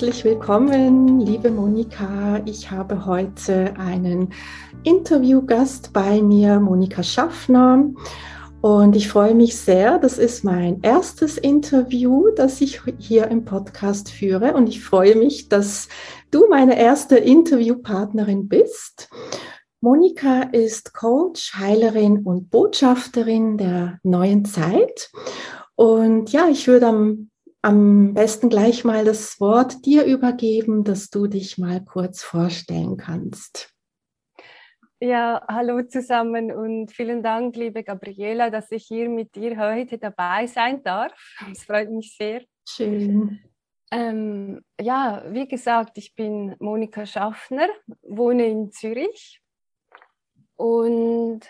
Herzlich willkommen, liebe Monika. Ich habe heute einen Interviewgast bei mir, Monika Schaffner. Und ich freue mich sehr. Das ist mein erstes Interview, das ich hier im Podcast führe. Und ich freue mich, dass du meine erste Interviewpartnerin bist. Monika ist Coach, Heilerin und Botschafterin der neuen Zeit. Und ja, ich würde am am besten gleich mal das Wort dir übergeben, dass du dich mal kurz vorstellen kannst. Ja, hallo zusammen und vielen Dank, liebe Gabriela, dass ich hier mit dir heute dabei sein darf. Es freut mich sehr. Schön. Ähm, ja, wie gesagt, ich bin Monika Schaffner, wohne in Zürich und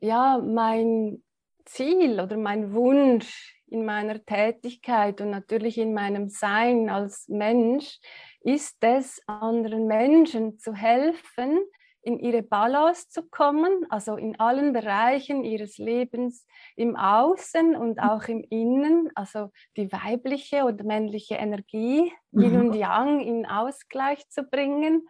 ja, mein Ziel oder mein Wunsch in meiner Tätigkeit und natürlich in meinem Sein als Mensch ist es, anderen Menschen zu helfen, in ihre Balance zu kommen, also in allen Bereichen ihres Lebens, im Außen und auch im Innen, also die weibliche oder männliche Energie, Yin und Yang in Ausgleich zu bringen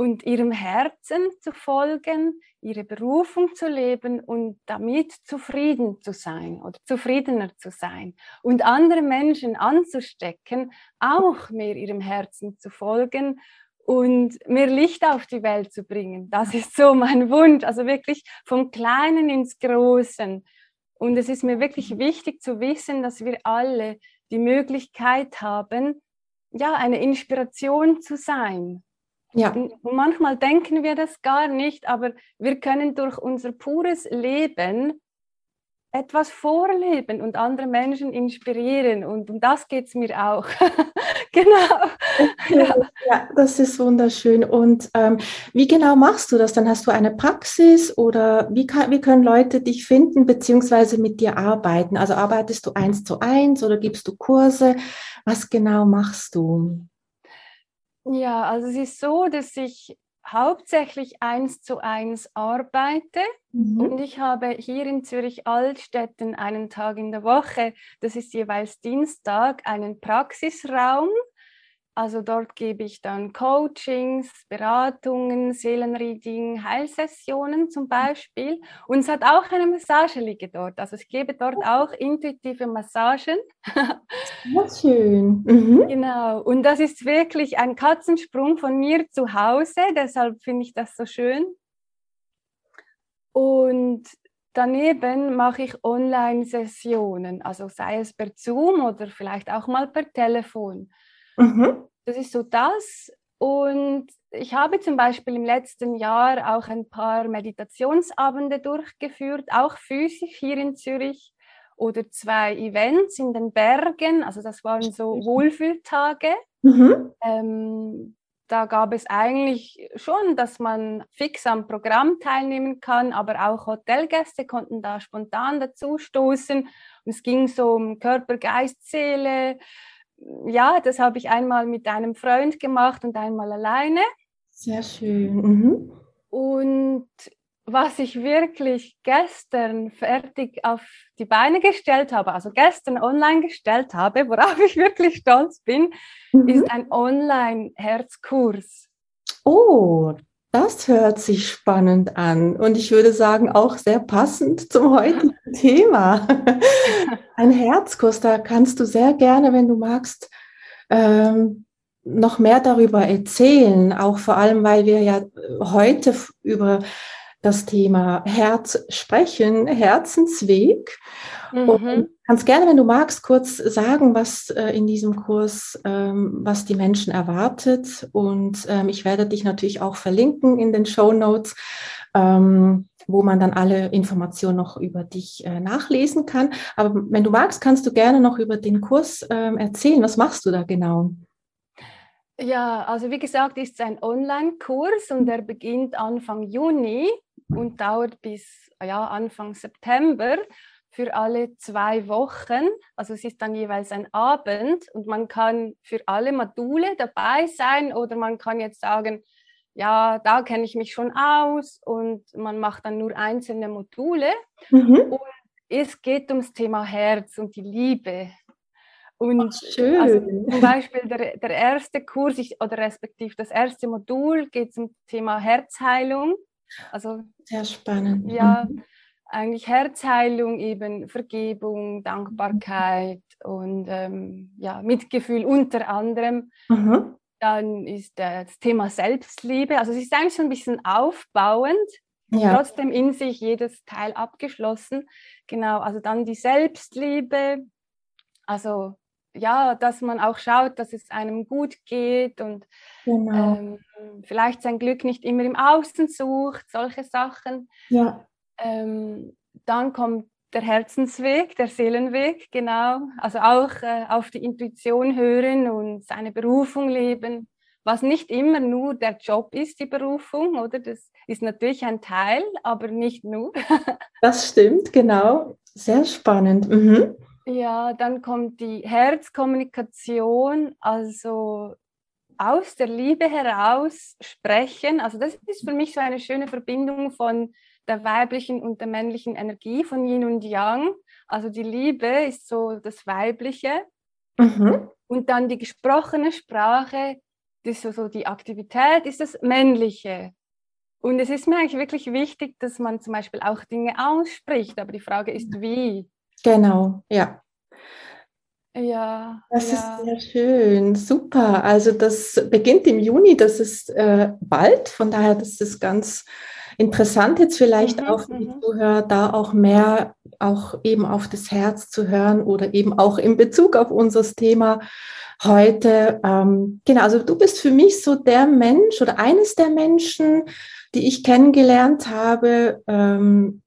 und ihrem Herzen zu folgen, ihre Berufung zu leben und damit zufrieden zu sein oder zufriedener zu sein und andere Menschen anzustecken, auch mehr ihrem Herzen zu folgen und mehr Licht auf die Welt zu bringen. Das ist so mein Wunsch, also wirklich vom Kleinen ins Großen. Und es ist mir wirklich wichtig zu wissen, dass wir alle die Möglichkeit haben, ja, eine Inspiration zu sein ja. Manchmal denken wir das gar nicht, aber wir können durch unser pures Leben etwas vorleben und andere Menschen inspirieren. Und um das geht es mir auch. genau. Ja. ja. das ist wunderschön. Und ähm, wie genau machst du das? Dann hast du eine Praxis oder wie, kann, wie können Leute dich finden bzw. mit dir arbeiten? Also arbeitest du eins zu eins oder gibst du Kurse? Was genau machst du? Ja, also es ist so, dass ich hauptsächlich eins zu eins arbeite mhm. und ich habe hier in Zürich Altstetten einen Tag in der Woche, das ist jeweils Dienstag, einen Praxisraum also dort gebe ich dann Coachings, Beratungen, Seelenreading, Heilsessionen zum Beispiel. Und es hat auch eine Massageliege dort. Also ich gebe dort auch intuitive Massagen. Sehr schön. Mhm. Genau. Und das ist wirklich ein Katzensprung von mir zu Hause. Deshalb finde ich das so schön. Und daneben mache ich Online-Sessionen, also sei es per Zoom oder vielleicht auch mal per Telefon. Mhm. Das ist so das. Und ich habe zum Beispiel im letzten Jahr auch ein paar Meditationsabende durchgeführt, auch physisch hier in Zürich oder zwei Events in den Bergen. Also das waren so Wohlfühltage. Mhm. Ähm, da gab es eigentlich schon, dass man fix am Programm teilnehmen kann, aber auch Hotelgäste konnten da spontan dazustoßen. Und es ging so um Körper, Geist, Seele, ja, das habe ich einmal mit einem Freund gemacht und einmal alleine. Sehr schön. Mhm. Und was ich wirklich gestern fertig auf die Beine gestellt habe, also gestern online gestellt habe, worauf ich wirklich stolz bin, mhm. ist ein Online-Herzkurs. Oh, das hört sich spannend an und ich würde sagen auch sehr passend zum heutigen Thema. Ein Herzkurs, da kannst du sehr gerne, wenn du magst, ähm, noch mehr darüber erzählen, auch vor allem, weil wir ja heute über das Thema Herz sprechen, Herzensweg. Mhm. Und kannst gerne, wenn du magst, kurz sagen, was äh, in diesem Kurs, ähm, was die Menschen erwartet. Und ähm, ich werde dich natürlich auch verlinken in den Show Notes, ähm, wo man dann alle Informationen noch über dich äh, nachlesen kann. Aber wenn du magst, kannst du gerne noch über den Kurs ähm, erzählen. Was machst du da genau? Ja, also wie gesagt, ist es ein Online-Kurs und der beginnt Anfang Juni und dauert bis ja, Anfang September für alle zwei Wochen. Also es ist dann jeweils ein Abend und man kann für alle Module dabei sein oder man kann jetzt sagen, ja, da kenne ich mich schon aus und man macht dann nur einzelne Module. Mhm. Und es geht ums Thema Herz und die Liebe. Und Ach, schön. Also zum Beispiel der, der erste Kurs ich, oder respektive das erste Modul geht zum Thema Herzheilung. Also sehr spannend. Ja, mhm eigentlich Herzheilung, eben Vergebung, Dankbarkeit und ähm, ja, Mitgefühl unter anderem. Mhm. Dann ist das Thema Selbstliebe. Also es ist eigentlich so ein bisschen aufbauend, ja. trotzdem in sich jedes Teil abgeschlossen. Genau, also dann die Selbstliebe. Also ja, dass man auch schaut, dass es einem gut geht und genau. ähm, vielleicht sein Glück nicht immer im Außen sucht, solche Sachen. Ja. Ähm, dann kommt der Herzensweg, der Seelenweg, genau. Also auch äh, auf die Intuition hören und seine Berufung leben, was nicht immer nur der Job ist, die Berufung, oder? Das ist natürlich ein Teil, aber nicht nur. das stimmt, genau. Sehr spannend. Mhm. Ja, dann kommt die Herzkommunikation, also aus der Liebe heraus sprechen. Also das ist für mich so eine schöne Verbindung von der weiblichen und der männlichen Energie von Yin und Yang. Also die Liebe ist so das Weibliche. Mhm. Und dann die gesprochene Sprache, das ist so, so die Aktivität, ist das Männliche. Und es ist mir eigentlich wirklich wichtig, dass man zum Beispiel auch Dinge ausspricht, aber die Frage ist, wie. Genau, ja. Ja. Das ja. ist sehr schön, super. Also das beginnt im Juni, das ist äh, bald, von daher das ist ganz interessant jetzt vielleicht mhm, auch für die mhm. Zuhörer, da auch mehr auch eben auf das Herz zu hören oder eben auch in Bezug auf unser Thema heute. Ähm, genau, also du bist für mich so der Mensch oder eines der Menschen, die ich kennengelernt habe, ähm,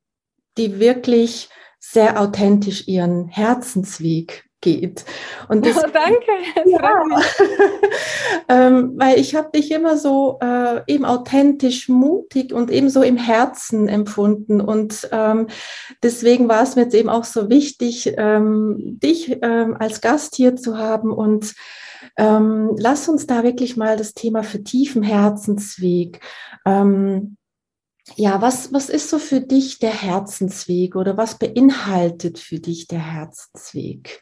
die wirklich sehr authentisch ihren Herzensweg geht. Und das, oh, danke. Ja, ähm, weil ich habe dich immer so äh, eben authentisch, mutig und eben so im Herzen empfunden. Und ähm, deswegen war es mir jetzt eben auch so wichtig, ähm, dich ähm, als Gast hier zu haben. Und ähm, lass uns da wirklich mal das Thema vertiefen, Herzensweg. Ähm, ja, was, was ist so für dich der Herzensweg oder was beinhaltet für dich der Herzensweg?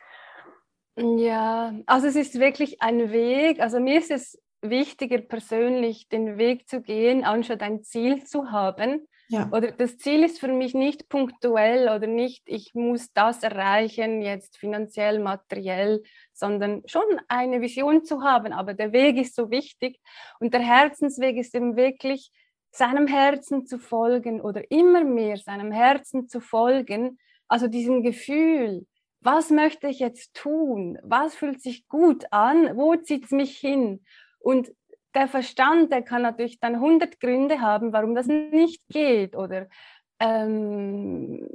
Ja, also es ist wirklich ein Weg. Also mir ist es wichtiger, persönlich den Weg zu gehen, anstatt ein Ziel zu haben. Ja. Oder das Ziel ist für mich nicht punktuell oder nicht, ich muss das erreichen, jetzt finanziell, materiell, sondern schon eine Vision zu haben. Aber der Weg ist so wichtig und der Herzensweg ist eben wirklich seinem Herzen zu folgen oder immer mehr seinem Herzen zu folgen. Also diesem Gefühl, was möchte ich jetzt tun? Was fühlt sich gut an? Wo zieht es mich hin? Und der Verstand, der kann natürlich dann 100 Gründe haben, warum das nicht geht. Oder ähm,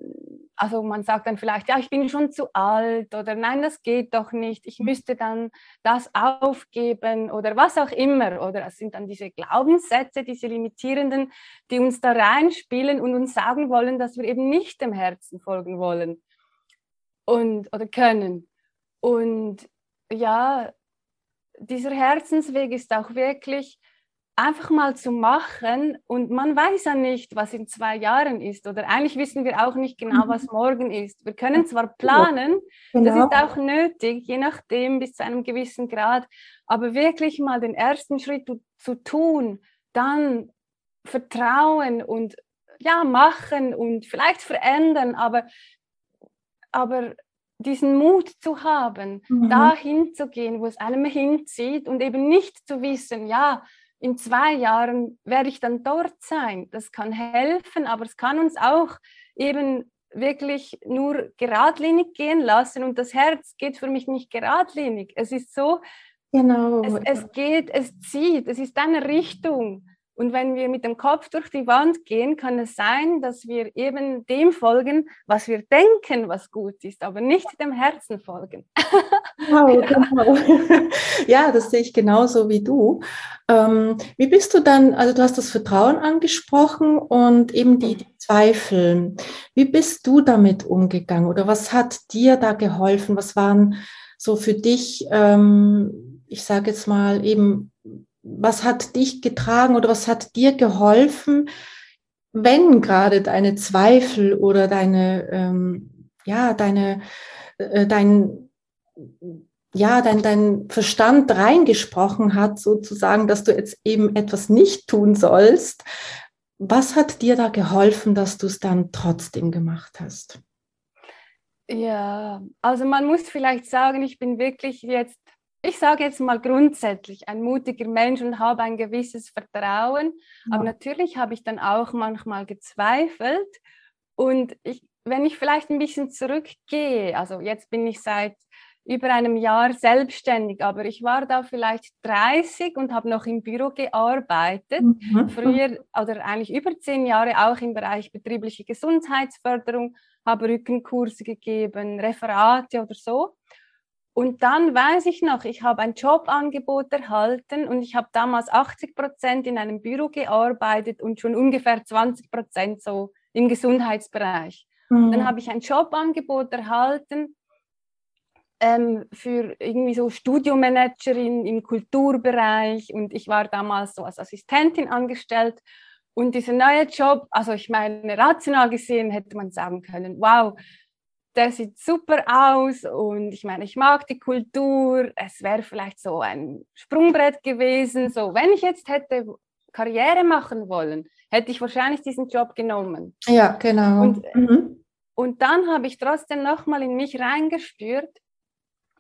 also man sagt dann vielleicht, ja, ich bin schon zu alt oder nein, das geht doch nicht, ich müsste dann das aufgeben oder was auch immer. Oder es sind dann diese Glaubenssätze, diese limitierenden, die uns da reinspielen und uns sagen wollen, dass wir eben nicht dem Herzen folgen wollen und oder können. Und ja, dieser Herzensweg ist auch wirklich einfach mal zu machen und man weiß ja nicht, was in zwei Jahren ist oder eigentlich wissen wir auch nicht genau, was mhm. morgen ist. Wir können zwar planen, genau. das ist auch nötig, je nachdem bis zu einem gewissen Grad, aber wirklich mal den ersten Schritt zu, zu tun, dann vertrauen und ja, machen und vielleicht verändern, aber aber diesen Mut zu haben, mhm. dahin zu gehen, wo es einem hinzieht und eben nicht zu wissen, ja, in zwei Jahren werde ich dann dort sein. Das kann helfen, aber es kann uns auch eben wirklich nur geradlinig gehen lassen und das Herz geht für mich nicht geradlinig. Es ist so, genau. es, es geht, es zieht, es ist eine Richtung. Und wenn wir mit dem Kopf durch die Wand gehen, kann es sein, dass wir eben dem folgen, was wir denken, was gut ist, aber nicht dem Herzen folgen. Wow, genau. Ja, das sehe ich genauso wie du. Ähm, wie bist du dann, also du hast das Vertrauen angesprochen und eben die, die Zweifel. Wie bist du damit umgegangen oder was hat dir da geholfen? Was waren so für dich, ähm, ich sage jetzt mal eben was hat dich getragen oder was hat dir geholfen, wenn gerade deine Zweifel oder deine, ähm, ja, deine, äh, dein, ja, dein, dein Verstand reingesprochen hat, sozusagen, dass du jetzt eben etwas nicht tun sollst. Was hat dir da geholfen, dass du es dann trotzdem gemacht hast? Ja, also man muss vielleicht sagen, ich bin wirklich jetzt ich sage jetzt mal grundsätzlich ein mutiger Mensch und habe ein gewisses Vertrauen. Ja. Aber natürlich habe ich dann auch manchmal gezweifelt. Und ich, wenn ich vielleicht ein bisschen zurückgehe, also jetzt bin ich seit über einem Jahr selbstständig, aber ich war da vielleicht 30 und habe noch im Büro gearbeitet. Mhm. Früher oder eigentlich über zehn Jahre auch im Bereich betriebliche Gesundheitsförderung, habe Rückenkurse gegeben, Referate oder so. Und dann weiß ich noch, ich habe ein Jobangebot erhalten und ich habe damals 80 Prozent in einem Büro gearbeitet und schon ungefähr 20 Prozent so im Gesundheitsbereich. Mhm. Dann habe ich ein Jobangebot erhalten ähm, für irgendwie so Studiomanagerin im Kulturbereich und ich war damals so als Assistentin angestellt. Und dieser neue Job, also ich meine, rational gesehen hätte man sagen können, wow, der sieht super aus und ich meine, ich mag die Kultur. Es wäre vielleicht so ein Sprungbrett gewesen. So, wenn ich jetzt hätte Karriere machen wollen, hätte ich wahrscheinlich diesen Job genommen. Ja, genau. Und, mhm. und dann habe ich trotzdem nochmal in mich reingespürt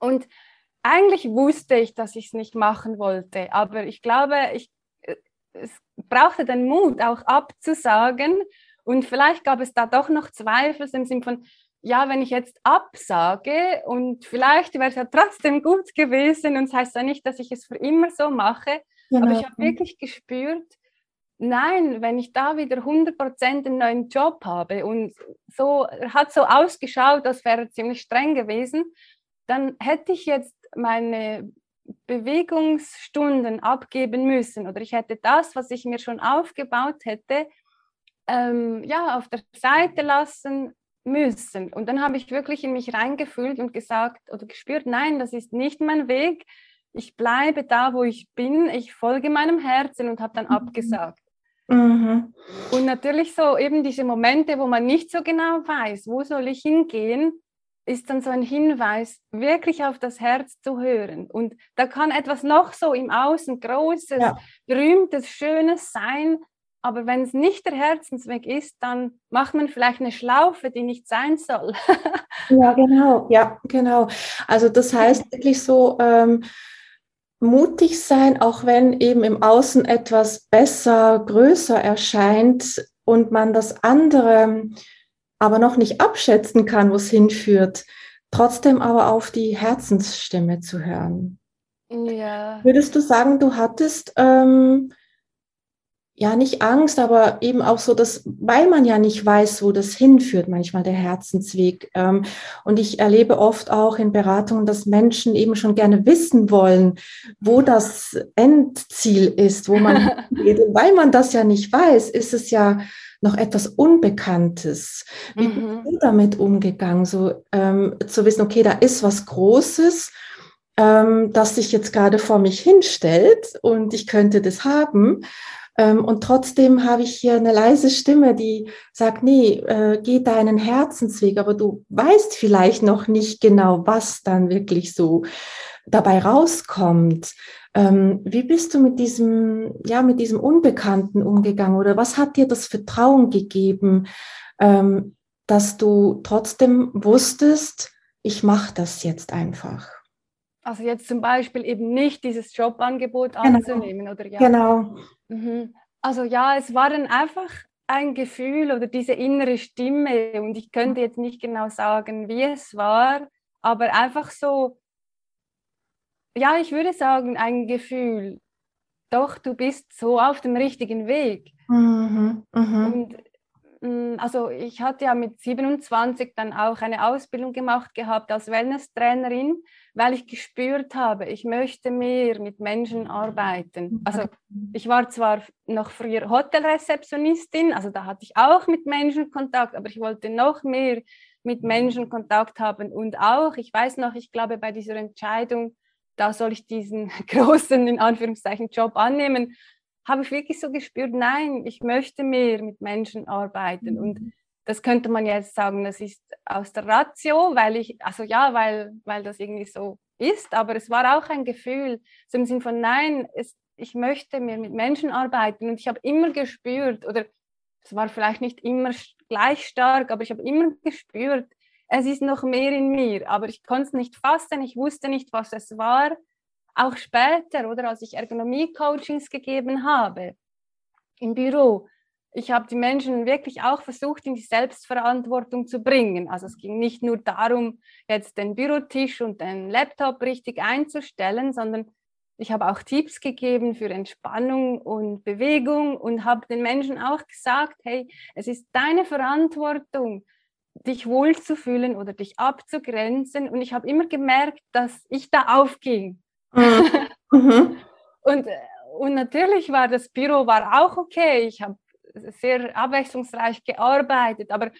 und eigentlich wusste ich, dass ich es nicht machen wollte, aber ich glaube, ich, es brauchte den Mut, auch abzusagen. Und vielleicht gab es da doch noch Zweifel im Sinne von, ja, wenn ich jetzt absage und vielleicht wäre es ja trotzdem gut gewesen und es das heißt ja nicht, dass ich es für immer so mache, genau. aber ich habe wirklich gespürt, nein, wenn ich da wieder 100% einen neuen Job habe und so hat so ausgeschaut, das wäre ziemlich streng gewesen, dann hätte ich jetzt meine Bewegungsstunden abgeben müssen oder ich hätte das, was ich mir schon aufgebaut hätte, ähm, ja, auf der Seite lassen müssen. Und dann habe ich wirklich in mich reingefühlt und gesagt oder gespürt, nein, das ist nicht mein Weg. Ich bleibe da, wo ich bin. Ich folge meinem Herzen und habe dann mhm. abgesagt. Mhm. Und natürlich so eben diese Momente, wo man nicht so genau weiß, wo soll ich hingehen, ist dann so ein Hinweis, wirklich auf das Herz zu hören. Und da kann etwas noch so im Außen Großes, ja. Berühmtes, Schönes sein, aber wenn es nicht der Herzensweg ist, dann macht man vielleicht eine Schlaufe, die nicht sein soll. ja, genau, ja, genau. Also das heißt wirklich so ähm, mutig sein, auch wenn eben im Außen etwas besser, größer erscheint und man das andere aber noch nicht abschätzen kann, wo es hinführt, trotzdem aber auf die Herzensstimme zu hören. Ja. Würdest du sagen, du hattest ähm, ja nicht Angst, aber eben auch so, dass, weil man ja nicht weiß, wo das hinführt, manchmal der Herzensweg. Ähm, und ich erlebe oft auch in Beratungen, dass Menschen eben schon gerne wissen wollen, wo das Endziel ist, wo man weil man das ja nicht weiß, ist es ja noch etwas Unbekanntes. Wie mhm. bist du damit umgegangen, so ähm, zu wissen, okay, da ist was Großes, ähm, das sich jetzt gerade vor mich hinstellt und ich könnte das haben. Ähm, und trotzdem habe ich hier eine leise Stimme, die sagt, nee, äh, geh deinen Herzensweg, aber du weißt vielleicht noch nicht genau, was dann wirklich so dabei rauskommt. Ähm, wie bist du mit diesem, ja, mit diesem Unbekannten umgegangen oder was hat dir das Vertrauen gegeben, ähm, dass du trotzdem wusstest, ich mache das jetzt einfach? Also jetzt zum Beispiel eben nicht dieses Jobangebot genau. anzunehmen, oder ja? Genau. Mhm. Also ja, es war dann einfach ein Gefühl oder diese innere Stimme und ich könnte jetzt nicht genau sagen, wie es war, aber einfach so, ja, ich würde sagen, ein Gefühl. doch, du bist so auf dem richtigen Weg. Mhm, mh. Und also ich hatte ja mit 27 dann auch eine Ausbildung gemacht gehabt als Wellness-Trainerin, weil ich gespürt habe, ich möchte mehr mit Menschen arbeiten. Also ich war zwar noch früher Hotelrezeptionistin, also da hatte ich auch mit Menschen Kontakt, aber ich wollte noch mehr mit Menschen Kontakt haben. Und auch, ich weiß noch, ich glaube bei dieser Entscheidung, da soll ich diesen großen, in Anführungszeichen, Job annehmen, habe ich wirklich so gespürt, nein, ich möchte mehr mit Menschen arbeiten. Mhm. Und das könnte man jetzt sagen, das ist aus der Ratio, weil ich, also ja, weil, weil das irgendwie so ist, aber es war auch ein Gefühl, so im Sinn von, nein, es, ich möchte mehr mit Menschen arbeiten. Und ich habe immer gespürt, oder es war vielleicht nicht immer gleich stark, aber ich habe immer gespürt, es ist noch mehr in mir, aber ich konnte es nicht fassen, ich wusste nicht, was es war. Auch später, oder als ich Ergonomie-Coachings gegeben habe im Büro, ich habe die Menschen wirklich auch versucht, in die Selbstverantwortung zu bringen. Also es ging nicht nur darum, jetzt den Bürotisch und den Laptop richtig einzustellen, sondern ich habe auch Tipps gegeben für Entspannung und Bewegung und habe den Menschen auch gesagt, hey, es ist deine Verantwortung, dich wohlzufühlen oder dich abzugrenzen. Und ich habe immer gemerkt, dass ich da aufging. Mhm. und, und natürlich war das Büro war auch okay. Ich habe sehr abwechslungsreich gearbeitet, aber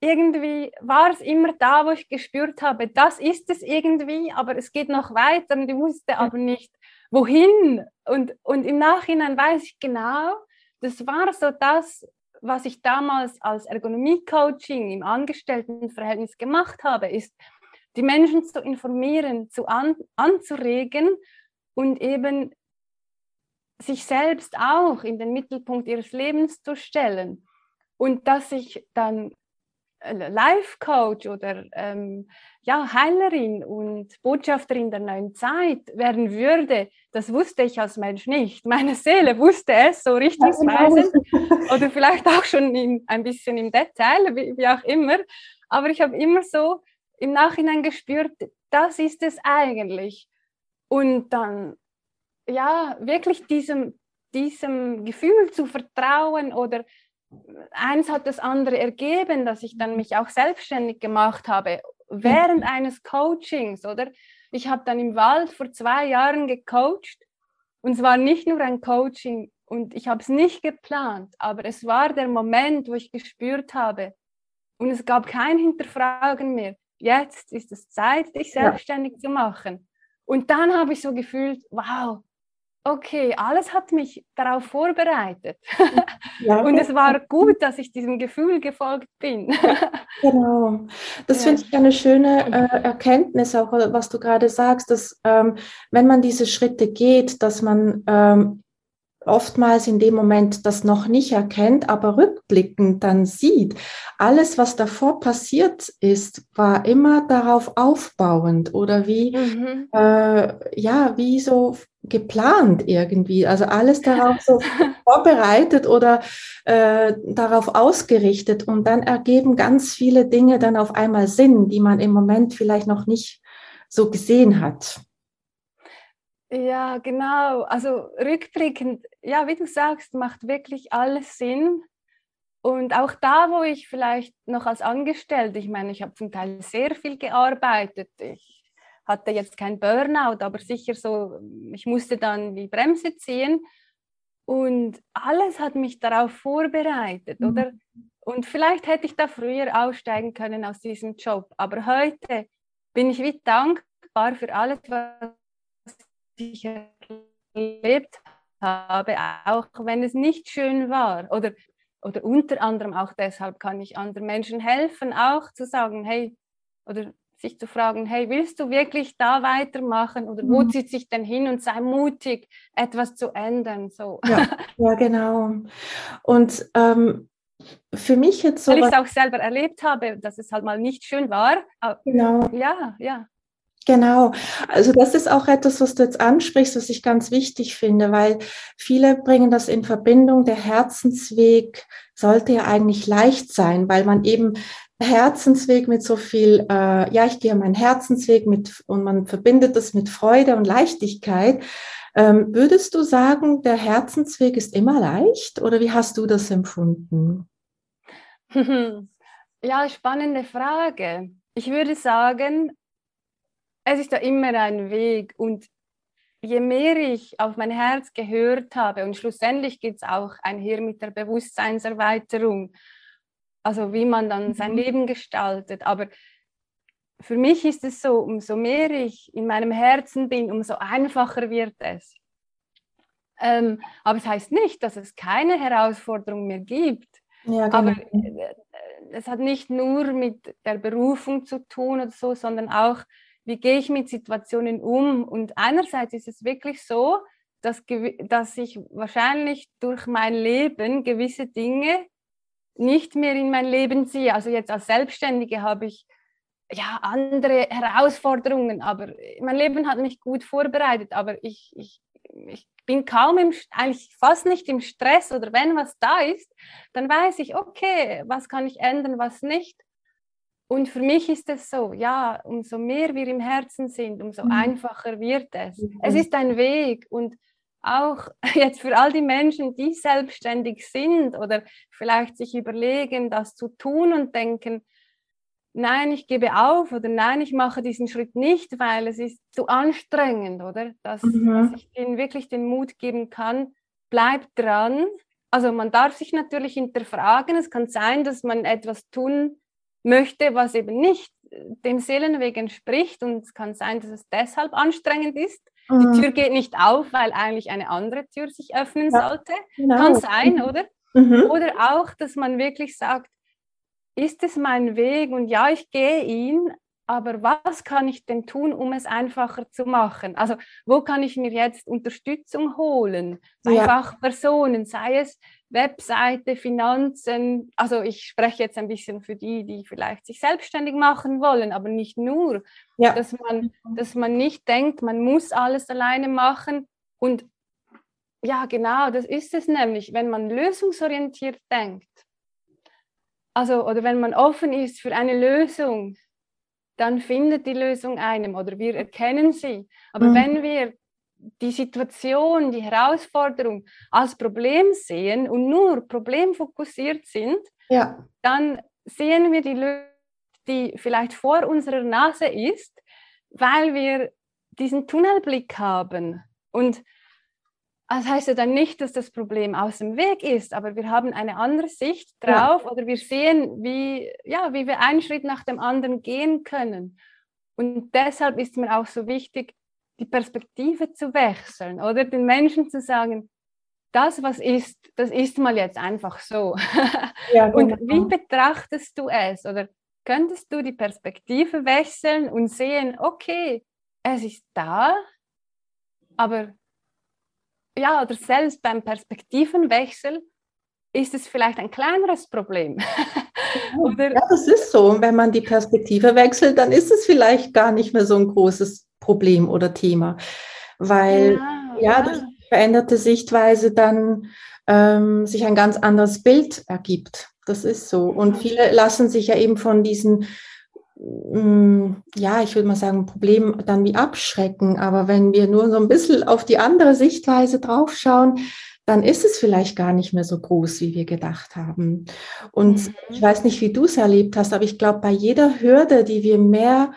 irgendwie war es immer da, wo ich gespürt habe, das ist es irgendwie, aber es geht noch weiter und ich wusste aber nicht, wohin. Und, und im Nachhinein weiß ich genau, das war so das, was ich damals als Ergonomie-Coaching im Angestelltenverhältnis gemacht habe, ist, die Menschen zu informieren, zu an, anzuregen und eben sich selbst auch in den Mittelpunkt ihres Lebens zu stellen. Und dass ich dann Life Coach oder ähm, ja, Heilerin und Botschafterin der neuen Zeit werden würde, das wusste ich als Mensch nicht. Meine Seele wusste es so richtungsweisend genau. oder vielleicht auch schon in, ein bisschen im Detail, wie, wie auch immer. Aber ich habe immer so im Nachhinein gespürt, das ist es eigentlich. Und dann, ja, wirklich diesem, diesem Gefühl zu vertrauen oder eins hat das andere ergeben, dass ich dann mich auch selbstständig gemacht habe während mhm. eines Coachings, oder? Ich habe dann im Wald vor zwei Jahren gecoacht und es war nicht nur ein Coaching und ich habe es nicht geplant, aber es war der Moment, wo ich gespürt habe und es gab kein Hinterfragen mehr. Jetzt ist es Zeit, dich selbstständig ja. zu machen. Und dann habe ich so gefühlt, wow, okay, alles hat mich darauf vorbereitet. Ja, und es war gut, dass ich diesem Gefühl gefolgt bin. genau. Das ja. finde ich eine schöne äh, Erkenntnis, auch was du gerade sagst, dass ähm, wenn man diese Schritte geht, dass man ähm, oftmals in dem Moment das noch nicht erkennt, aber rückblickend dann sieht, alles, was davor passiert ist, war immer darauf aufbauend oder wie, mhm. äh, ja, wie so geplant irgendwie. Also alles darauf so vorbereitet oder äh, darauf ausgerichtet und dann ergeben ganz viele Dinge dann auf einmal Sinn, die man im Moment vielleicht noch nicht so gesehen hat. Ja, genau. Also rückblickend, ja, wie du sagst, macht wirklich alles Sinn. Und auch da, wo ich vielleicht noch als Angestellte, ich meine, ich habe zum Teil sehr viel gearbeitet. Ich hatte jetzt kein Burnout, aber sicher so, ich musste dann die Bremse ziehen. Und alles hat mich darauf vorbereitet, mhm. oder? Und vielleicht hätte ich da früher aussteigen können aus diesem Job. Aber heute bin ich wie dankbar für alles, was ich erlebt habe, auch wenn es nicht schön war. Oder, oder unter anderem auch deshalb kann ich anderen Menschen helfen, auch zu sagen, hey, oder sich zu fragen, hey, willst du wirklich da weitermachen oder wo mhm. zieht sich denn hin und sei mutig, etwas zu ändern. So. Ja, ja genau. Und ähm, für mich jetzt so. Weil ich es auch selber erlebt habe, dass es halt mal nicht schön war. Genau. Ja, ja. Genau, also das ist auch etwas, was du jetzt ansprichst, was ich ganz wichtig finde, weil viele bringen das in Verbindung. Der Herzensweg sollte ja eigentlich leicht sein, weil man eben Herzensweg mit so viel, äh, ja, ich gehe meinen Herzensweg mit und man verbindet das mit Freude und Leichtigkeit. Ähm, würdest du sagen, der Herzensweg ist immer leicht oder wie hast du das empfunden? Ja, spannende Frage. Ich würde sagen, es ist ja immer ein Weg und je mehr ich auf mein Herz gehört habe und schlussendlich geht es auch einher mit der Bewusstseinserweiterung, also wie man dann sein mhm. Leben gestaltet. Aber für mich ist es so, umso mehr ich in meinem Herzen bin, umso einfacher wird es. Ähm, aber es heißt nicht, dass es keine Herausforderung mehr gibt. Ja, genau. Aber äh, es hat nicht nur mit der Berufung zu tun oder so, sondern auch, wie gehe ich mit Situationen um. Und einerseits ist es wirklich so, dass, dass ich wahrscheinlich durch mein Leben gewisse Dinge nicht mehr in mein Leben ziehe. Also jetzt als Selbstständige habe ich ja andere Herausforderungen, aber mein Leben hat mich gut vorbereitet, aber ich, ich, ich bin kaum im, eigentlich fast nicht im Stress oder wenn was da ist, dann weiß ich, okay, was kann ich ändern, was nicht. Und für mich ist es so, ja, umso mehr wir im Herzen sind, umso mhm. einfacher wird es. Mhm. Es ist ein Weg und auch jetzt für all die Menschen, die selbstständig sind oder vielleicht sich überlegen, das zu tun und denken, nein, ich gebe auf oder nein, ich mache diesen Schritt nicht, weil es ist zu anstrengend, oder? Dass, mhm. dass ich ihnen wirklich den Mut geben kann, bleib dran. Also man darf sich natürlich hinterfragen. Es kann sein, dass man etwas tun möchte, was eben nicht dem Seelenweg entspricht. Und es kann sein, dass es deshalb anstrengend ist. Mhm. Die Tür geht nicht auf, weil eigentlich eine andere Tür sich öffnen ja, sollte. Genau. Kann sein, oder? Mhm. Oder auch, dass man wirklich sagt, ist es mein Weg und ja, ich gehe ihn, aber was kann ich denn tun, um es einfacher zu machen? Also wo kann ich mir jetzt Unterstützung holen bei ja. Fachpersonen, sei es Webseite, Finanzen. Also ich spreche jetzt ein bisschen für die, die vielleicht sich selbstständig machen wollen, aber nicht nur, ja. dass, man, dass man nicht denkt, man muss alles alleine machen. Und ja, genau, das ist es nämlich, wenn man lösungsorientiert denkt also oder wenn man offen ist für eine Lösung, dann findet die Lösung einem oder wir erkennen sie. Aber mhm. wenn wir die Situation, die Herausforderung als Problem sehen und nur problemfokussiert sind, ja. dann sehen wir die Lösung, die vielleicht vor unserer Nase ist, weil wir diesen Tunnelblick haben. Und das heißt ja dann nicht, dass das Problem aus dem Weg ist, aber wir haben eine andere Sicht drauf ja. oder wir sehen, wie, ja, wie wir einen Schritt nach dem anderen gehen können. Und deshalb ist mir auch so wichtig, die Perspektive zu wechseln oder den Menschen zu sagen, das, was ist, das ist mal jetzt einfach so. Ja, genau. Und wie betrachtest du es? Oder könntest du die Perspektive wechseln und sehen, okay, es ist da, aber ja, oder selbst beim Perspektivenwechsel ist es vielleicht ein kleineres Problem. ja, das ist so. Und wenn man die Perspektive wechselt, dann ist es vielleicht gar nicht mehr so ein großes Problem oder Thema. Weil genau, ja, durch die veränderte Sichtweise dann ähm, sich ein ganz anderes Bild ergibt. Das ist so. Und viele lassen sich ja eben von diesen ja, ich würde mal sagen, Problem dann wie abschrecken. Aber wenn wir nur so ein bisschen auf die andere Sichtweise draufschauen, dann ist es vielleicht gar nicht mehr so groß, wie wir gedacht haben. Und mhm. ich weiß nicht, wie du es erlebt hast, aber ich glaube, bei jeder Hürde, die wir mehr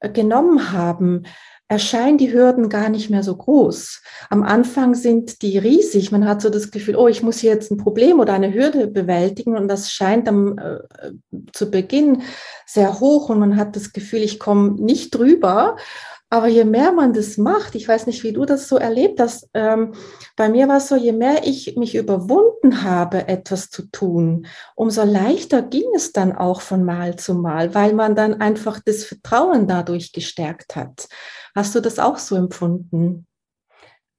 äh, genommen haben, erscheinen die Hürden gar nicht mehr so groß. Am Anfang sind die riesig. Man hat so das Gefühl, oh, ich muss hier jetzt ein Problem oder eine Hürde bewältigen und das scheint am, äh, zu Beginn sehr hoch und man hat das Gefühl, ich komme nicht drüber. Aber je mehr man das macht, ich weiß nicht, wie du das so erlebt hast, ähm, bei mir war es so, je mehr ich mich überwunden habe, etwas zu tun, umso leichter ging es dann auch von Mal zu Mal, weil man dann einfach das Vertrauen dadurch gestärkt hat. Hast du das auch so empfunden?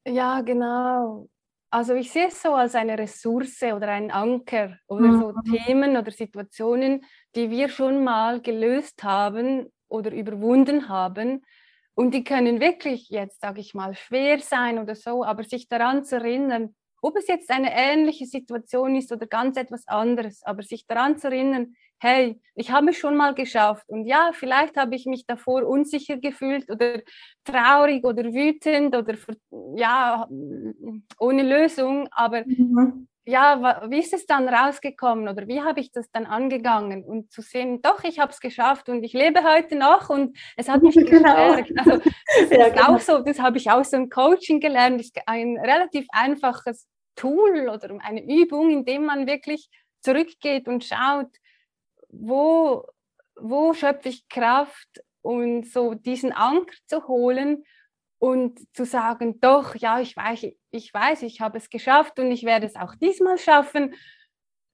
Ja, genau. Also ich sehe es so als eine Ressource oder einen Anker oder mhm. so Themen oder Situationen, die wir schon mal gelöst haben oder überwunden haben. Und die können wirklich jetzt, sage ich mal, schwer sein oder so, aber sich daran zu erinnern, ob es jetzt eine ähnliche Situation ist oder ganz etwas anderes, aber sich daran zu erinnern, hey, ich habe es schon mal geschafft und ja, vielleicht habe ich mich davor unsicher gefühlt oder traurig oder wütend oder ja, ohne Lösung, aber mhm. Ja, wie ist es dann rausgekommen oder wie habe ich das dann angegangen und zu sehen, doch, ich habe es geschafft und ich lebe heute noch und es hat mich genau. gestärkt. Also, das ja, ist genau. auch so, das habe ich auch so im Coaching gelernt, ist ein relativ einfaches Tool oder eine Übung, in dem man wirklich zurückgeht und schaut, wo, wo schöpfe ich Kraft und so diesen Anker zu holen und zu sagen, doch, ja, ich weiß, ich weiß, ich habe es geschafft und ich werde es auch diesmal schaffen.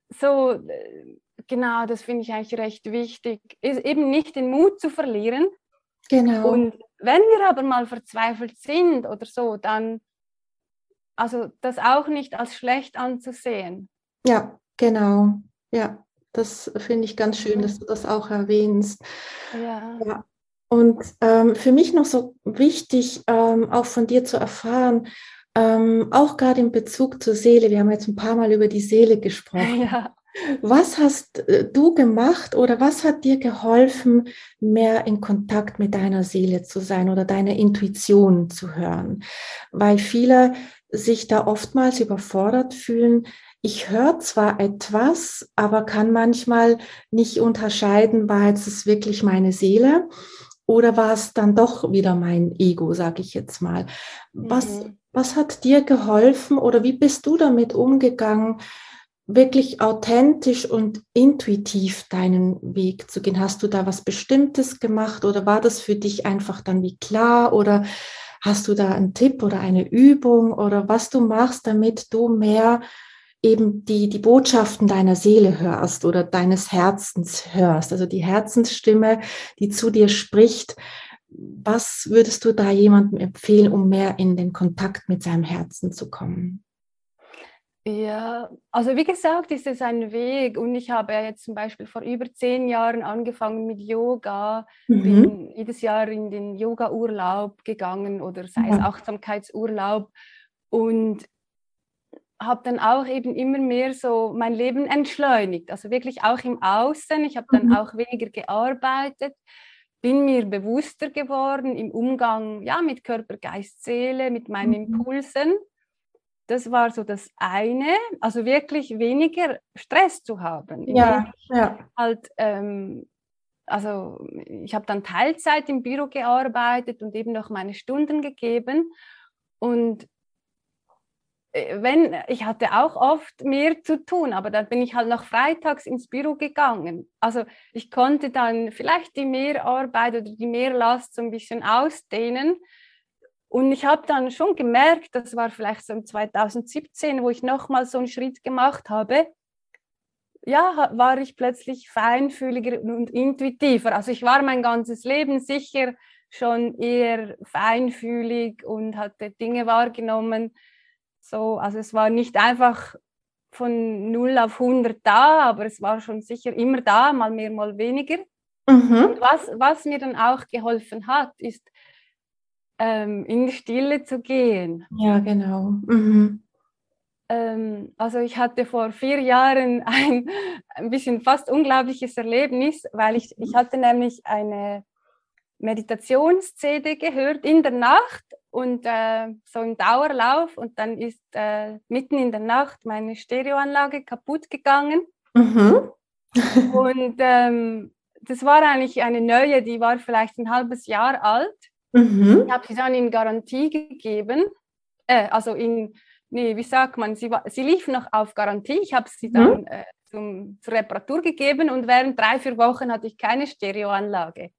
So, äh, genau, das finde ich eigentlich recht wichtig, ist eben nicht den Mut zu verlieren. Genau. Und wenn wir aber mal verzweifelt sind oder so, dann also das auch nicht als schlecht anzusehen. Ja, genau. Ja, das finde ich ganz schön, dass du das auch erwähnst. Ja. ja. Und ähm, für mich noch so wichtig, ähm, auch von dir zu erfahren, ähm, auch gerade in Bezug zur Seele, wir haben jetzt ein paar Mal über die Seele gesprochen. Ja. Was hast äh, du gemacht oder was hat dir geholfen, mehr in Kontakt mit deiner Seele zu sein oder deiner Intuition zu hören? Weil viele sich da oftmals überfordert fühlen. Ich höre zwar etwas, aber kann manchmal nicht unterscheiden, war jetzt es wirklich meine Seele oder war es dann doch wieder mein Ego, sage ich jetzt mal. Was, mhm. was hat dir geholfen oder wie bist du damit umgegangen, wirklich authentisch und intuitiv deinen Weg zu gehen? Hast du da was Bestimmtes gemacht oder war das für dich einfach dann wie klar oder hast du da einen Tipp oder eine Übung oder was du machst, damit du mehr eben die, die Botschaften deiner Seele hörst oder deines Herzens hörst, also die Herzensstimme, die zu dir spricht. Was würdest du da jemandem empfehlen, um mehr in den Kontakt mit seinem Herzen zu kommen? Ja, also wie gesagt, ist es ein Weg und ich habe ja jetzt zum Beispiel vor über zehn Jahren angefangen mit Yoga, mhm. bin jedes Jahr in den Yoga-Urlaub gegangen oder sei es Achtsamkeitsurlaub und habe dann auch eben immer mehr so mein Leben entschleunigt, also wirklich auch im Außen. Ich habe dann mhm. auch weniger gearbeitet, bin mir bewusster geworden im Umgang ja, mit Körper, Geist, Seele, mit meinen mhm. Impulsen das war so das eine, also wirklich weniger Stress zu haben. Ja, ja. Halt, ähm, also ich habe dann Teilzeit im Büro gearbeitet und eben noch meine Stunden gegeben. Und wenn, ich hatte auch oft mehr zu tun, aber dann bin ich halt noch freitags ins Büro gegangen. Also ich konnte dann vielleicht die Mehrarbeit oder die Mehrlast so ein bisschen ausdehnen und ich habe dann schon gemerkt, das war vielleicht so im 2017, wo ich nochmal so einen Schritt gemacht habe, ja, war ich plötzlich feinfühliger und intuitiver. Also ich war mein ganzes Leben sicher schon eher feinfühlig und hatte Dinge wahrgenommen. So, also es war nicht einfach von 0 auf 100 da, aber es war schon sicher immer da, mal mehr, mal weniger. Mhm. Und was, was mir dann auch geholfen hat, ist ähm, in die Stille zu gehen. Ja, genau. Mhm. Ähm, also ich hatte vor vier Jahren ein, ein bisschen fast unglaubliches Erlebnis, weil ich, ich hatte nämlich eine Meditations-CD gehört in der Nacht und äh, so im Dauerlauf und dann ist äh, mitten in der Nacht meine Stereoanlage kaputt gegangen. Mhm. und ähm, das war eigentlich eine neue, die war vielleicht ein halbes Jahr alt. Mhm. Ich habe sie dann in Garantie gegeben, äh, also in, nee, wie sagt man, sie, war, sie lief noch auf Garantie. Ich habe sie dann mhm. äh, zum, zur Reparatur gegeben und während drei, vier Wochen hatte ich keine Stereoanlage.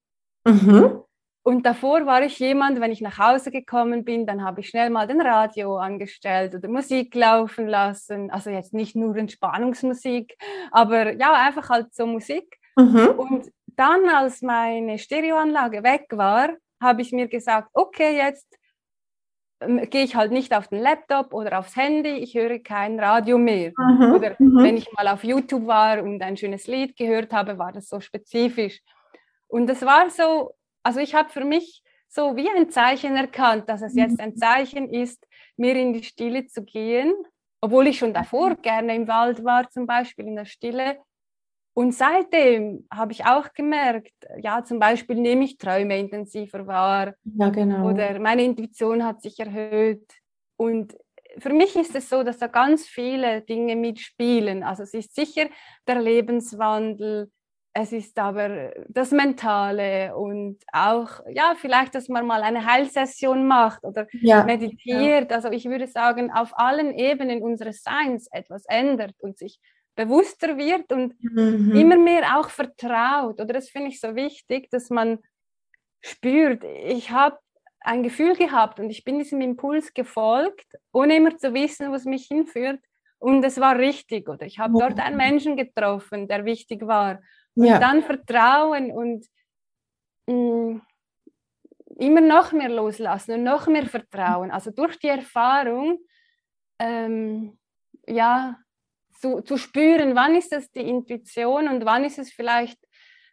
Mhm. Und davor war ich jemand, wenn ich nach Hause gekommen bin, dann habe ich schnell mal den Radio angestellt oder Musik laufen lassen. Also jetzt nicht nur Entspannungsmusik, aber ja, einfach halt so Musik. Mhm. Und dann, als meine Stereoanlage weg war, habe ich mir gesagt, okay, jetzt ähm, gehe ich halt nicht auf den Laptop oder aufs Handy, ich höre kein Radio mehr. Mhm, oder mhm. wenn ich mal auf YouTube war und ein schönes Lied gehört habe, war das so spezifisch. Und es war so, also ich habe für mich so wie ein Zeichen erkannt, dass es jetzt ein Zeichen ist, mehr in die Stille zu gehen, obwohl ich schon davor gerne im Wald war, zum Beispiel in der Stille. Und seitdem habe ich auch gemerkt, ja, zum Beispiel nehme ich Träume intensiver wahr. Ja, genau. Oder meine Intuition hat sich erhöht. Und für mich ist es so, dass da ganz viele Dinge mitspielen. Also es ist sicher der Lebenswandel, es ist aber das Mentale und auch, ja, vielleicht, dass man mal eine Heilsession macht oder ja, meditiert. Ja. Also ich würde sagen, auf allen Ebenen unseres Seins etwas ändert und sich bewusster wird und mhm. immer mehr auch vertraut. Oder das finde ich so wichtig, dass man spürt, ich habe ein Gefühl gehabt und ich bin diesem Impuls gefolgt, ohne immer zu wissen, wo es mich hinführt. Und es war richtig. Oder ich habe dort einen Menschen getroffen, der wichtig war. Und ja. dann Vertrauen und mh, mm, immer noch mehr loslassen und noch mehr Vertrauen. Also durch die Erfahrung, ähm, ja, zu, zu spüren, wann ist es die Intuition und wann ist es vielleicht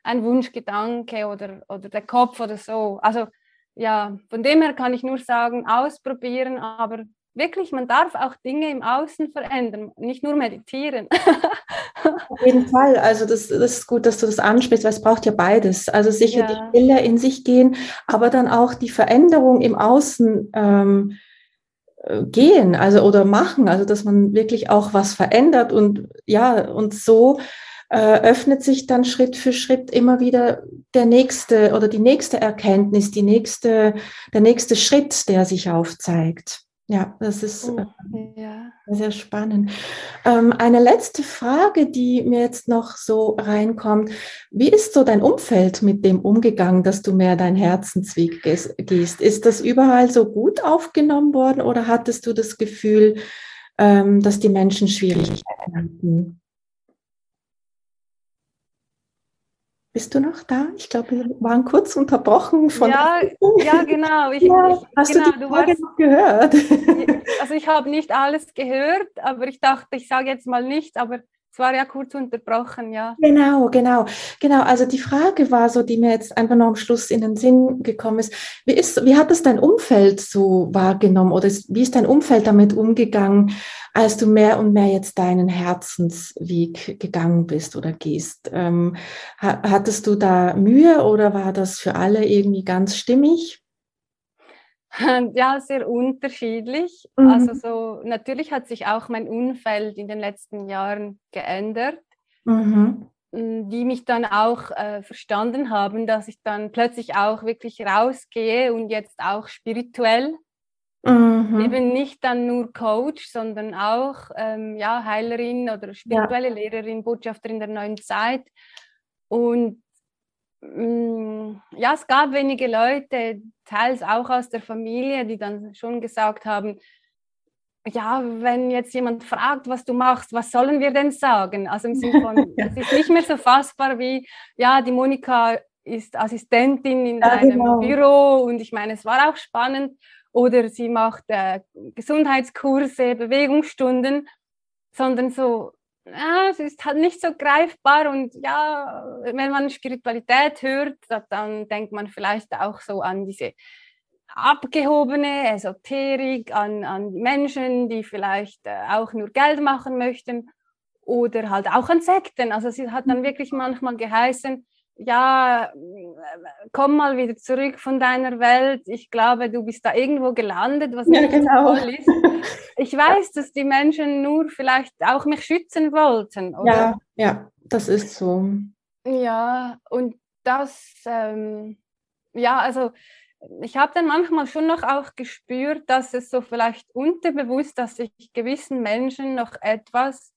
ein Wunschgedanke oder, oder der Kopf oder so. Also ja, von dem her kann ich nur sagen, ausprobieren, aber wirklich, man darf auch Dinge im Außen verändern, nicht nur meditieren. Auf jeden Fall, also das, das ist gut, dass du das ansprichst, weil es braucht ja beides. Also sicher ja. die Stille in sich gehen, aber dann auch die Veränderung im Außen ähm, äh, gehen, also oder machen, also dass man wirklich auch was verändert und ja, und so äh, öffnet sich dann Schritt für Schritt immer wieder der nächste oder die nächste Erkenntnis, die nächste, der nächste Schritt, der sich aufzeigt. Ja, das ist äh, ja. sehr spannend. Ähm, eine letzte Frage, die mir jetzt noch so reinkommt. Wie ist so dein Umfeld mit dem umgegangen, dass du mehr dein Herzensweg gehst? Ist das überall so gut aufgenommen worden oder hattest du das Gefühl, ähm, dass die Menschen Schwierigkeiten hatten? Bist du noch da? Ich glaube, wir waren kurz unterbrochen von. Ja, ja genau. Ich, ja, hast genau, du die Frage warst, noch gehört? Also ich habe nicht alles gehört, aber ich dachte, ich sage jetzt mal nichts, aber es war ja kurz unterbrochen, ja. Genau, genau, genau. Also die Frage war so, die mir jetzt einfach noch am Schluss in den Sinn gekommen ist. Wie, ist, wie hat das dein Umfeld so wahrgenommen oder wie ist dein Umfeld damit umgegangen, als du mehr und mehr jetzt deinen Herzensweg gegangen bist oder gehst? Ähm, hattest du da Mühe oder war das für alle irgendwie ganz stimmig? Ja, sehr unterschiedlich. Mhm. Also so natürlich hat sich auch mein Umfeld in den letzten Jahren geändert, mhm. die mich dann auch äh, verstanden haben, dass ich dann plötzlich auch wirklich rausgehe und jetzt auch spirituell. Mhm. Eben nicht dann nur Coach, sondern auch ähm, ja, Heilerin oder spirituelle ja. Lehrerin, Botschafterin der neuen Zeit. Und Mm, ja, es gab wenige Leute, teils auch aus der Familie, die dann schon gesagt haben, ja, wenn jetzt jemand fragt, was du machst, was sollen wir denn sagen? Also im Sinne von, es ist nicht mehr so fassbar wie, ja, die Monika ist Assistentin in ja, einem genau. Büro und ich meine, es war auch spannend. Oder sie macht äh, Gesundheitskurse, Bewegungsstunden, sondern so, ja, es ist halt nicht so greifbar und ja, wenn man Spiritualität hört, dann denkt man vielleicht auch so an diese abgehobene Esoterik, an, an Menschen, die vielleicht äh, auch nur Geld machen möchten oder halt auch an Sekten. Also es hat dann wirklich manchmal geheißen, ja, komm mal wieder zurück von deiner Welt. Ich glaube, du bist da irgendwo gelandet, was nicht ja, genau. toll ist. Ich weiß, dass die Menschen nur vielleicht auch mich schützen wollten. Oder? Ja, ja, das ist so. Ja, und das, ähm, ja, also ich habe dann manchmal schon noch auch gespürt, dass es so vielleicht unterbewusst, dass ich gewissen Menschen noch etwas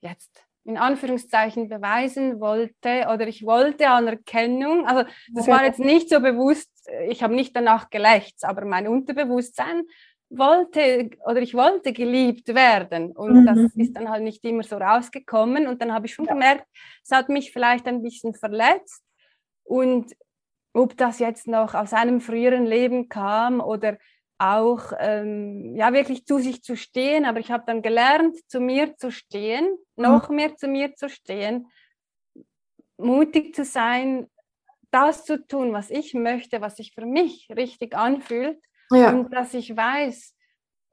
jetzt in Anführungszeichen beweisen wollte oder ich wollte Anerkennung. Also das war jetzt nicht so bewusst, ich habe nicht danach gelächzt, aber mein Unterbewusstsein wollte oder ich wollte geliebt werden und mhm. das ist dann halt nicht immer so rausgekommen und dann habe ich schon ja. gemerkt, es hat mich vielleicht ein bisschen verletzt und ob das jetzt noch aus einem früheren Leben kam oder auch ähm, ja wirklich zu sich zu stehen, aber ich habe dann gelernt, zu mir zu stehen, noch mhm. mehr zu mir zu stehen, mutig zu sein, das zu tun, was ich möchte, was sich für mich richtig anfühlt ja. und dass ich weiß,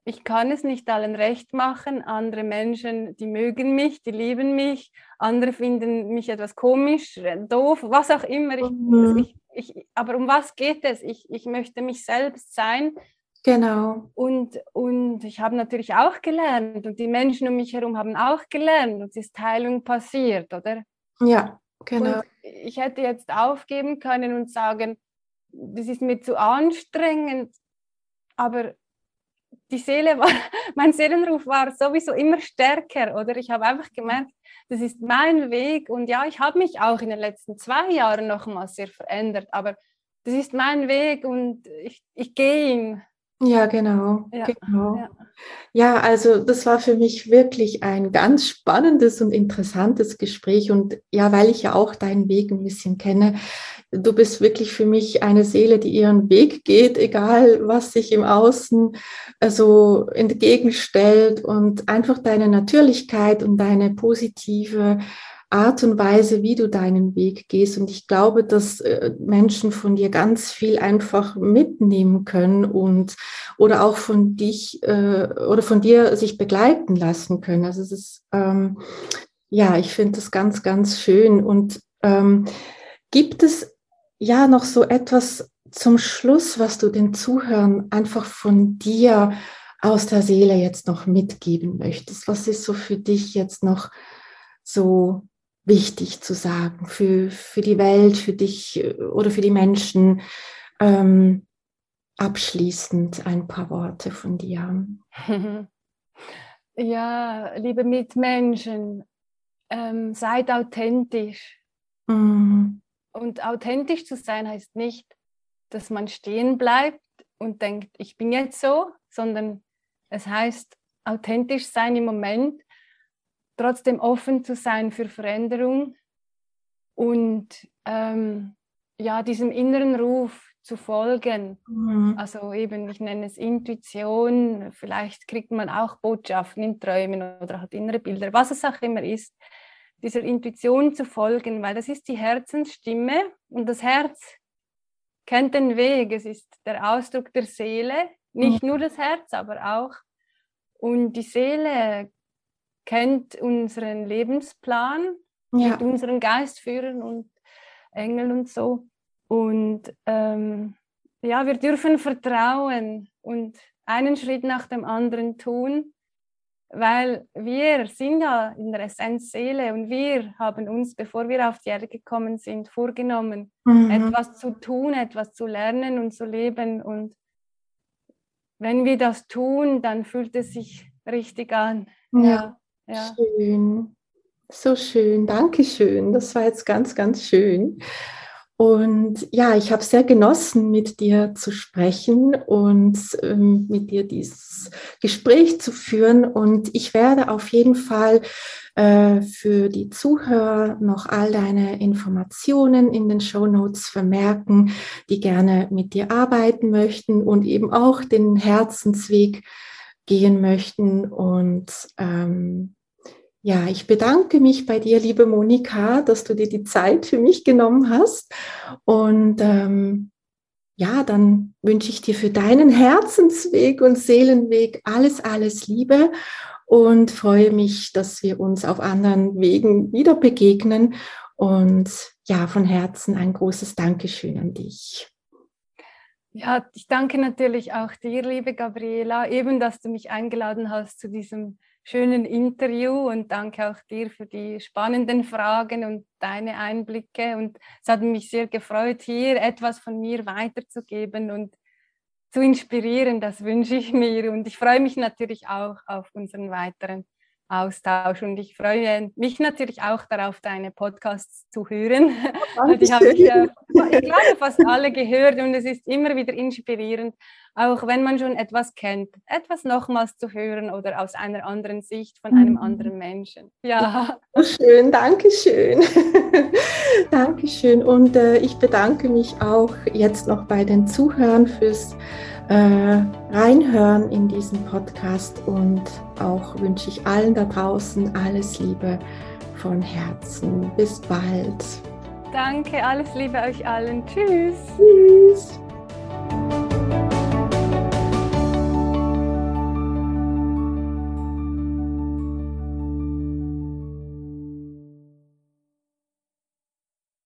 ich kann es nicht allen recht machen. Andere Menschen, die mögen mich, die lieben mich. Andere finden mich etwas komisch, doof, was auch immer. Ich, mhm. ich, ich, aber um was geht es? Ich, ich möchte mich selbst sein. Genau. Und, und ich habe natürlich auch gelernt und die Menschen um mich herum haben auch gelernt und es ist Heilung passiert, oder? Ja, genau. Und ich hätte jetzt aufgeben können und sagen, das ist mir zu anstrengend, aber die Seele war, mein Seelenruf war sowieso immer stärker, oder? Ich habe einfach gemerkt, das ist mein Weg und ja, ich habe mich auch in den letzten zwei Jahren nochmals sehr verändert, aber das ist mein Weg und ich, ich gehe ihn. Ja, genau. Ja, genau. Ja. ja, also das war für mich wirklich ein ganz spannendes und interessantes Gespräch. Und ja, weil ich ja auch deinen Weg ein bisschen kenne, du bist wirklich für mich eine Seele, die ihren Weg geht, egal was sich im Außen also entgegenstellt und einfach deine Natürlichkeit und deine positive Art und Weise, wie du deinen Weg gehst. Und ich glaube, dass äh, Menschen von dir ganz viel einfach mitnehmen können und oder auch von dich äh, oder von dir sich begleiten lassen können. Also es ist ähm, ja, ich finde das ganz, ganz schön. Und ähm, gibt es ja noch so etwas zum Schluss, was du den Zuhörern einfach von dir aus der Seele jetzt noch mitgeben möchtest? Was ist so für dich jetzt noch so wichtig zu sagen für, für die Welt, für dich äh, oder für die Menschen? Ähm, abschließend ein paar Worte von dir. Ja, liebe Mitmenschen, ähm, seid authentisch. Mhm. Und authentisch zu sein heißt nicht, dass man stehen bleibt und denkt, ich bin jetzt so, sondern es heißt authentisch sein im Moment trotzdem offen zu sein für Veränderung und ähm, ja, diesem inneren Ruf zu folgen. Mhm. Also eben, ich nenne es Intuition, vielleicht kriegt man auch Botschaften in Träumen oder hat innere Bilder, was es auch immer ist, dieser Intuition zu folgen, weil das ist die Herzensstimme und das Herz kennt den Weg, es ist der Ausdruck der Seele, nicht mhm. nur das Herz, aber auch. Und die Seele kennt unseren Lebensplan ja. mit unseren Geistführern und Engeln und so. Und ähm, ja, wir dürfen vertrauen und einen Schritt nach dem anderen tun, weil wir sind ja in der Essenz Seele und wir haben uns, bevor wir auf die Erde gekommen sind, vorgenommen, mhm. etwas zu tun, etwas zu lernen und zu leben. Und wenn wir das tun, dann fühlt es sich richtig an. Ja. ja. Ja. Schön. So schön. Dankeschön. Das war jetzt ganz, ganz schön. Und ja, ich habe sehr genossen, mit dir zu sprechen und ähm, mit dir dieses Gespräch zu führen. Und ich werde auf jeden Fall äh, für die Zuhörer noch all deine Informationen in den Show Notes vermerken, die gerne mit dir arbeiten möchten und eben auch den Herzensweg gehen möchten. Und ähm, ja, ich bedanke mich bei dir, liebe Monika, dass du dir die Zeit für mich genommen hast. Und ähm, ja, dann wünsche ich dir für deinen Herzensweg und Seelenweg alles, alles Liebe und freue mich, dass wir uns auf anderen Wegen wieder begegnen. Und ja, von Herzen ein großes Dankeschön an dich. Ja, ich danke natürlich auch dir, liebe Gabriela, eben, dass du mich eingeladen hast zu diesem schönen Interview und danke auch dir für die spannenden Fragen und deine Einblicke. Und es hat mich sehr gefreut, hier etwas von mir weiterzugeben und zu inspirieren. Das wünsche ich mir. Und ich freue mich natürlich auch auf unseren weiteren Austausch. Und ich freue mich natürlich auch darauf, deine Podcasts zu hören. habe ich, ja, ich glaube, fast alle gehört und es ist immer wieder inspirierend, auch wenn man schon etwas kennt, etwas nochmals zu hören oder aus einer anderen Sicht von einem mhm. anderen Menschen. Ja. Schön, danke schön. Dankeschön. Und äh, ich bedanke mich auch jetzt noch bei den Zuhörern fürs äh, reinhören in diesen Podcast und auch wünsche ich allen da draußen alles Liebe von Herzen. Bis bald. Danke, alles Liebe euch allen. Tschüss. Tschüss.